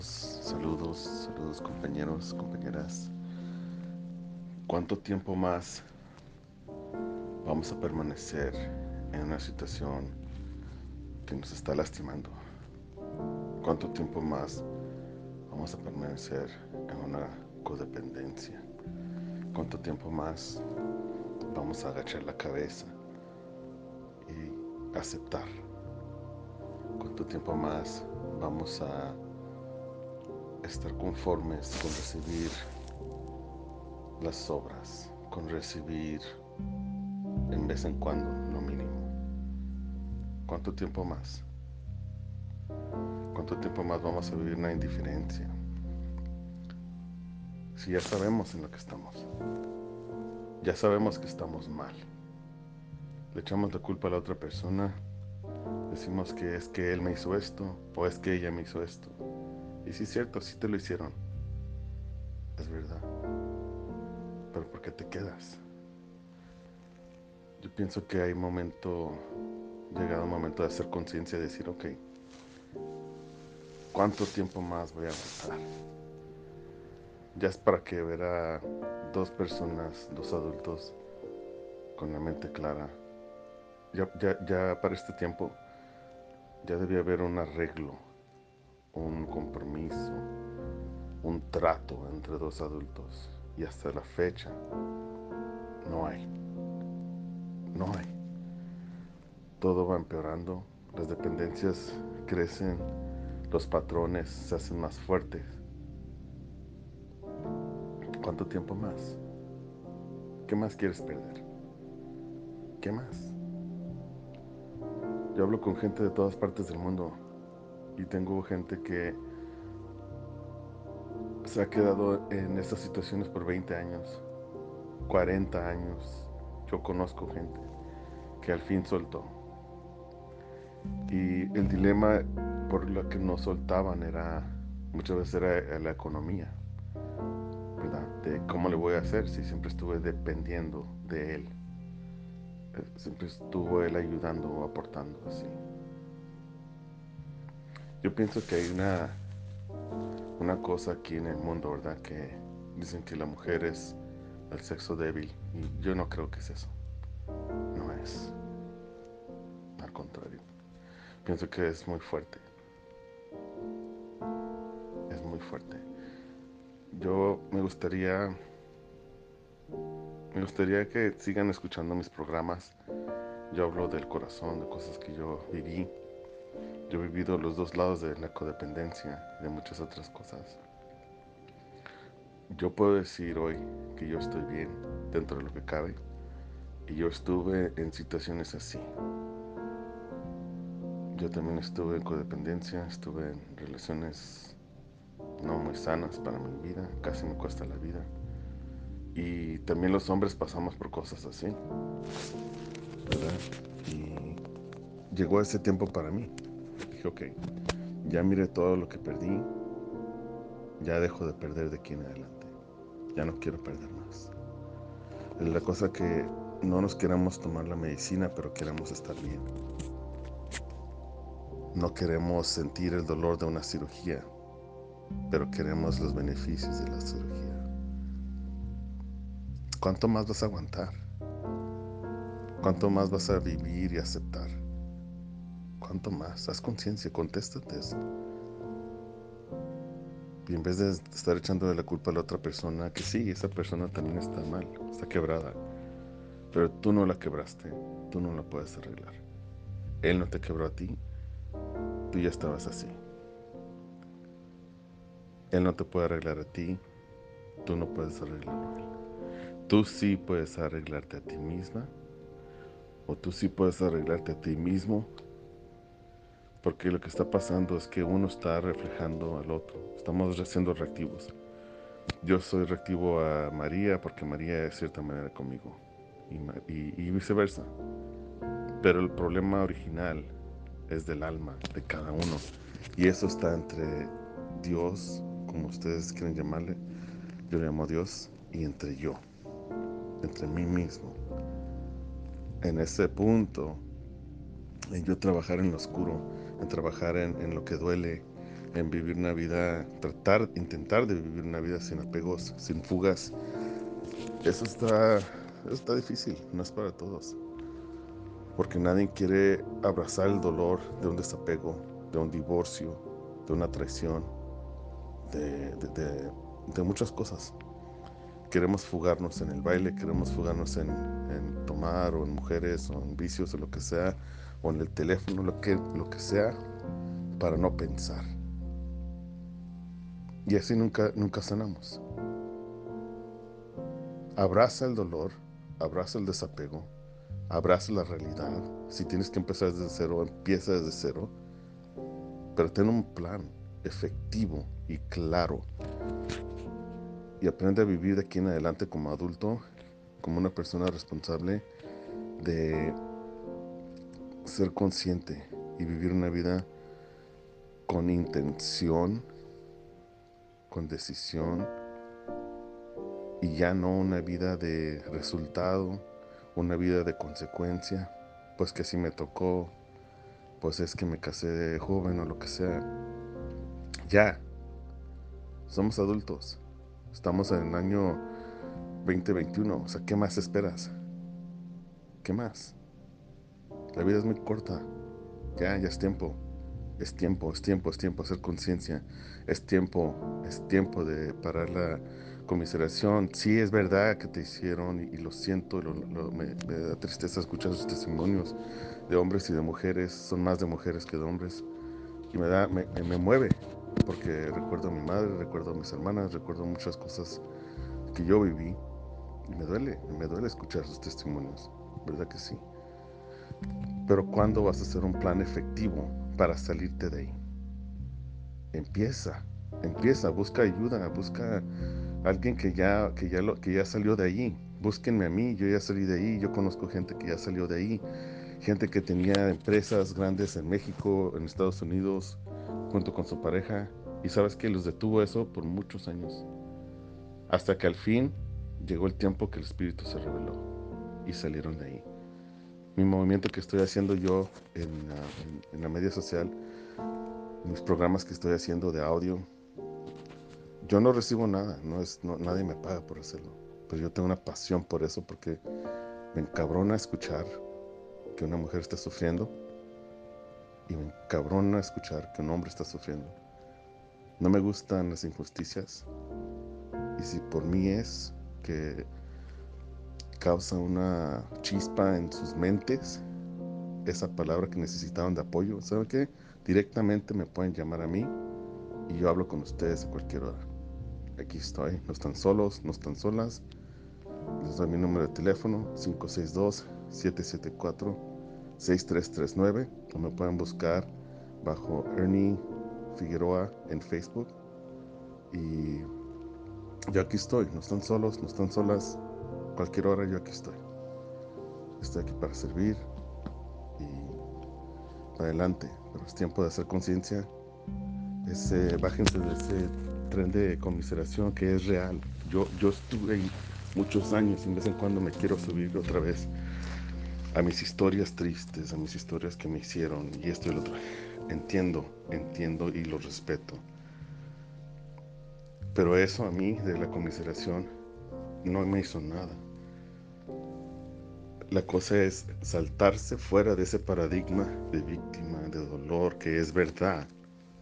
Saludos, saludos, compañeros, compañeras. ¿Cuánto tiempo más vamos a permanecer en una situación que nos está lastimando? ¿Cuánto tiempo más vamos a permanecer en una codependencia? ¿Cuánto tiempo más vamos a agachar la cabeza y aceptar? ¿Cuánto tiempo más vamos a estar conformes con recibir las obras, con recibir en vez en cuando lo mínimo. ¿Cuánto tiempo más? ¿Cuánto tiempo más vamos a vivir una indiferencia? Si ya sabemos en lo que estamos, ya sabemos que estamos mal, le echamos la culpa a la otra persona, decimos que es que él me hizo esto o es que ella me hizo esto. Y si es cierto, sí te lo hicieron. Es verdad. Pero ¿por qué te quedas? Yo pienso que hay momento, llegado un momento de hacer conciencia y decir, ok, ¿cuánto tiempo más voy a aguantar? Ya es para que ver a dos personas, dos adultos, con la mente clara. Ya, ya para este tiempo, ya debía haber un arreglo un compromiso, un trato entre dos adultos. Y hasta la fecha no hay. No hay. Todo va empeorando, las dependencias crecen, los patrones se hacen más fuertes. ¿Cuánto tiempo más? ¿Qué más quieres perder? ¿Qué más? Yo hablo con gente de todas partes del mundo y tengo gente que se ha quedado en estas situaciones por 20 años, 40 años. Yo conozco gente que al fin soltó. Y el dilema por lo que no soltaban era, muchas veces era la economía, ¿verdad? De cómo le voy a hacer si siempre estuve dependiendo de él. Eh, siempre estuvo él ayudando o aportando así. Yo pienso que hay una, una cosa aquí en el mundo, ¿verdad? Que dicen que la mujer es el sexo débil. Y yo no creo que es eso. No es. Al contrario. Pienso que es muy fuerte. Es muy fuerte. Yo me gustaría... Me gustaría que sigan escuchando mis programas. Yo hablo del corazón, de cosas que yo viví yo he vivido los dos lados de la codependencia y de muchas otras cosas. Yo puedo decir hoy que yo estoy bien dentro de lo que cabe y yo estuve en situaciones así. Yo también estuve en codependencia, estuve en relaciones no muy sanas para mi vida, casi me cuesta la vida. Y también los hombres pasamos por cosas así. ¿verdad? Y llegó ese tiempo para mí ok, ya mire todo lo que perdí, ya dejo de perder de aquí en adelante, ya no quiero perder más. Es la cosa que no nos queremos tomar la medicina, pero queremos estar bien. No queremos sentir el dolor de una cirugía, pero queremos los beneficios de la cirugía. ¿Cuánto más vas a aguantar? ¿Cuánto más vas a vivir y aceptar? ¿Cuánto más? Haz conciencia, contéstate eso. Y en vez de estar echando la culpa a la otra persona, que sí, esa persona también está mal, está quebrada. Pero tú no la quebraste, tú no la puedes arreglar. Él no te quebró a ti, tú ya estabas así. Él no te puede arreglar a ti, tú no puedes arreglarlo a él. Tú sí puedes arreglarte a ti misma, o tú sí puedes arreglarte a ti mismo porque lo que está pasando es que uno está reflejando al otro, estamos siendo reactivos. Yo soy reactivo a María porque María es de cierta manera conmigo y, viceversa. Pero el problema original es del alma de cada uno y eso está entre Dios, como ustedes quieren llamarle, yo le llamo Dios, y entre yo, entre mí mismo. En ese punto, en yo trabajar en lo oscuro, en trabajar en, lo que duele, en vivir una vida, tratar, intentar de vivir una vida sin apegos, sin fugas. Eso está, está difícil, no es para todos. Porque nadie quiere abrazar el dolor de un desapego, de un divorcio, de una traición, de, de, muchas cosas. Queremos fugarnos en el baile, queremos fugarnos en, en, tomar o en mujeres o en vicios o lo que sea, o en el teléfono, lo que, lo que sea, para no pensar. Y así nunca, nunca sanamos. Abraza el dolor, abraza el desapego, abraza la realidad. Si tienes que empezar desde cero, empieza desde cero. Pero ten un plan efectivo y claro. Y aprende a vivir de aquí en adelante como adulto, como una persona responsable de ser consciente y vivir una vida con intención con decisión y ya no una vida de resultado, una vida de consecuencia, pues que si me tocó, pues es que me casé de joven o lo que sea. Ya, somos adultos, estamos en el año 2021, o sea, ¿qué más esperas? ¿Qué más? La vida es muy corta, ya, ya es tiempo. Es tiempo, es tiempo, es tiempo hacer conciencia. Es tiempo, es tiempo de parar la comiseración. Sí, es verdad que te hicieron y, lo siento, me, da tristeza escuchar sus testimonios de hombres y de mujeres. Son más de mujeres que de hombres. Y me, da, me, me mueve, porque recuerdo a mi madre, recuerdo a mis hermanas, recuerdo muchas cosas que yo viví. Y me duele, me duele escuchar sus testimonios. ¿Verdad que sí? Pero ¿cuándo vas a hacer un plan efectivo para salirte de ahí. Empieza, empieza, busca ayuda, busca alguien que ya, que ya, lo, que ya salió de ahí. Búsquenme a mí, yo ya salí de ahí, yo conozco gente que ya salió de ahí, gente que tenía empresas grandes en México, en Estados Unidos, junto con su pareja, y sabes que los detuvo eso por muchos años, hasta que al fin llegó el tiempo que el Espíritu se reveló y salieron de ahí mi movimiento que estoy haciendo yo en, la media social, mis programas que estoy haciendo de audio, yo no recibo nada, no es, nadie me paga por hacerlo, pero yo tengo una pasión por eso porque me encabrona escuchar que una mujer está sufriendo y me encabrona escuchar que un hombre está sufriendo. No me gustan las injusticias y si por mí es que causa una chispa en sus mentes, esa palabra que necesitaban de apoyo, ¿saben qué? Directamente me pueden llamar a mí y yo hablo con ustedes a cualquier hora. Aquí estoy, no están solos, no están solas. Les doy mi número de teléfono 562-774-6339 o me pueden buscar bajo Ernie Figueroa en Facebook. Y yo aquí estoy, no están solos, no están solas cualquier hora yo aquí estoy. Estoy aquí para servir y para adelante. Pero es tiempo de hacer conciencia. Bájense de ese tren de conmiseración que es real. Yo, yo estuve ahí muchos años y de vez en cuando me quiero subir otra vez a mis historias tristes, a mis historias que me hicieron y esto y lo otro. Entiendo, entiendo y lo respeto. Pero eso a mí de la conmiseración no me hizo nada. La cosa es saltarse fuera de ese paradigma de víctima, de dolor, que es verdad,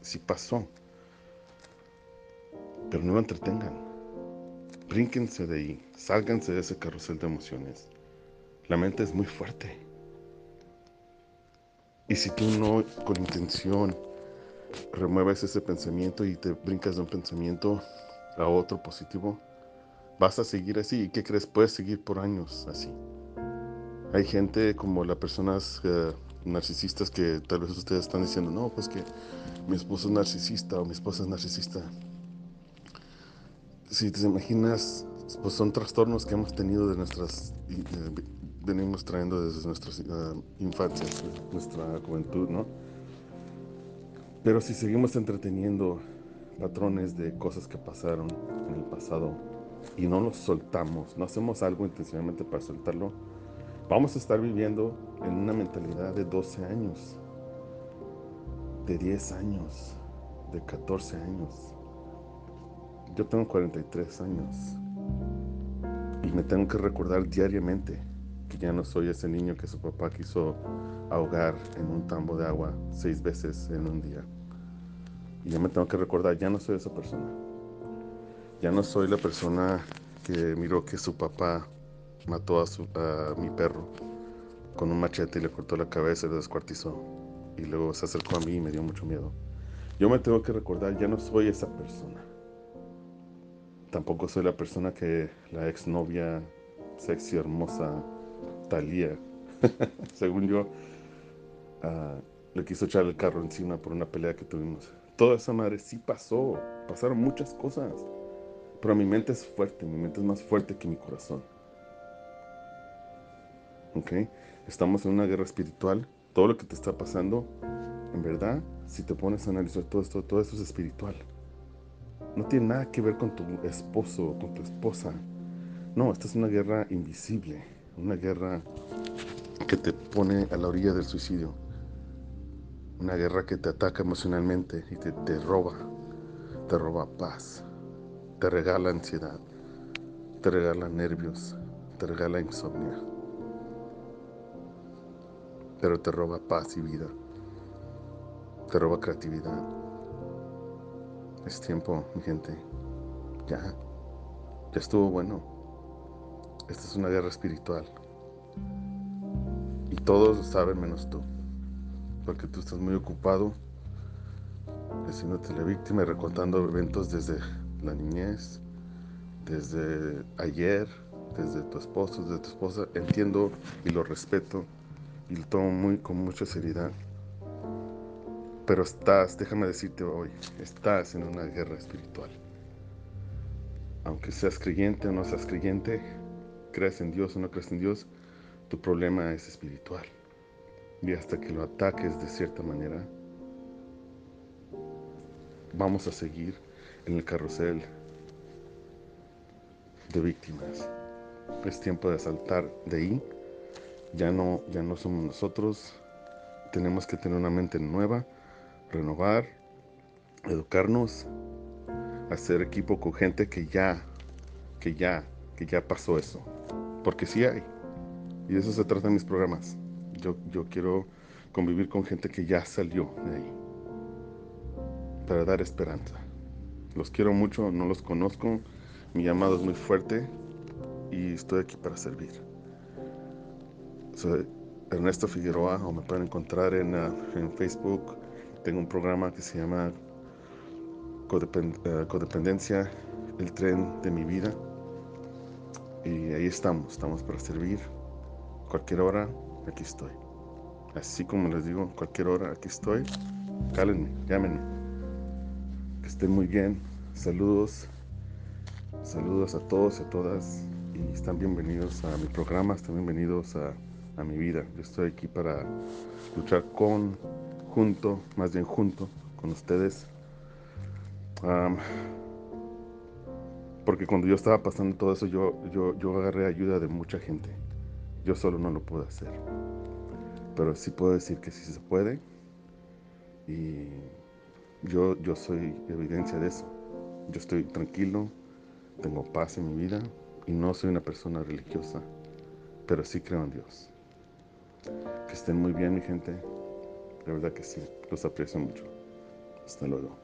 sí pasó. Pero no lo entretengan. Brínquense de ahí, sálganse de ese carrusel de emociones. La mente es muy fuerte. Y si tú no, con intención, remueves ese pensamiento y te brincas de un pensamiento a otro positivo, vas a seguir así. ¿Y qué crees? Puedes seguir por años así. Hay gente como las personas eh, narcisistas que tal vez ustedes están diciendo, no, pues que mi esposo es narcisista o mi esposa es narcisista. Si te imaginas, pues son trastornos que hemos tenido de nuestras, venimos trayendo desde nuestras uh, infancias, nuestra juventud, ¿no? Pero si seguimos entreteniendo patrones de cosas que pasaron en el pasado, y no nos soltamos, no hacemos algo intencionalmente para soltarlo, vamos a estar viviendo en una mentalidad de 12 años, de 10 años, de 14 años. Yo tengo 43 años y me tengo que recordar diariamente que ya no soy ese niño que su papá quiso ahogar en un tambo de agua seis veces en un día. Y ya me tengo que recordar, ya no soy esa persona. Ya no soy la persona que miró que su papá mató a, su, a mi perro con un machete y le cortó la cabeza y lo descuartizó. Y luego se acercó a mí y me dio mucho miedo. Yo me tengo que recordar, ya no soy esa persona. Tampoco soy la persona que la exnovia sexy, hermosa, Talía, según yo, uh, le quiso echar el carro encima por una pelea que tuvimos. Toda esa madre sí pasó, pasaron muchas cosas. Pero mi mente es fuerte, mi mente es más fuerte que mi corazón. ¿Ok? Estamos en una guerra espiritual. Todo lo que te está pasando, en verdad, si te pones a analizar todo esto, todo esto es espiritual. No tiene nada que ver con tu esposo o con tu esposa. No, esta es una guerra invisible. Una guerra que te pone a la orilla del suicidio. Una guerra que te ataca emocionalmente y te, te roba. Te roba paz. Te regala ansiedad. Te regala nervios. Te regala insomnio. Pero te roba paz y vida. Te roba creatividad. Es tiempo, mi gente. Ya. Ya estuvo bueno. Esta es una guerra espiritual. Y todos lo saben menos tú. Porque tú estás muy ocupado haciéndote la víctima y recontando eventos desde la niñez, desde ayer, desde tu esposo, desde tu esposa. Entiendo y lo respeto y lo tomo muy con mucha seriedad. Pero estás, déjame decirte hoy, estás en una guerra espiritual. Aunque seas creyente o no seas creyente, creas en Dios o no creas en Dios, tu problema es espiritual. Y hasta que lo ataques de cierta manera, vamos a seguir en el carrusel de víctimas. Es tiempo de saltar de ahí. Ya no, ya no somos nosotros. Tenemos que tener una mente nueva, renovar, educarnos, hacer equipo con gente que ya, que ya, que ya pasó eso. Porque sí hay. Y de eso se trata mis programas. Yo, yo quiero convivir con gente que ya salió de ahí. Para dar esperanza. Los quiero mucho, no los conozco. Mi llamado es muy fuerte y estoy aquí para servir. Soy Ernesto Figueroa o me pueden encontrar en, en Facebook. Tengo un programa que se llama Codepend uh, Codependencia, el tren de mi vida. Y ahí estamos, estamos para servir. Cualquier hora, aquí estoy. Así como les digo, cualquier hora, aquí estoy. Cálenme, llámenme. Que estén muy bien. Saludos. Saludos a todos y a todas. Y están bienvenidos a mi programa, están bienvenidos a, a mi vida. Yo estoy aquí para luchar con, junto, más bien junto con ustedes. Porque cuando yo estaba pasando todo eso, yo, yo, yo agarré ayuda de mucha gente. Yo solo no lo pude hacer. Pero sí puedo decir que sí se puede. Y yo, yo soy evidencia de eso. Yo estoy tranquilo, tengo paz en mi vida y no soy una persona religiosa, pero sí creo en Dios. Que estén muy bien, mi gente. La verdad que sí, los aprecio mucho. Hasta luego.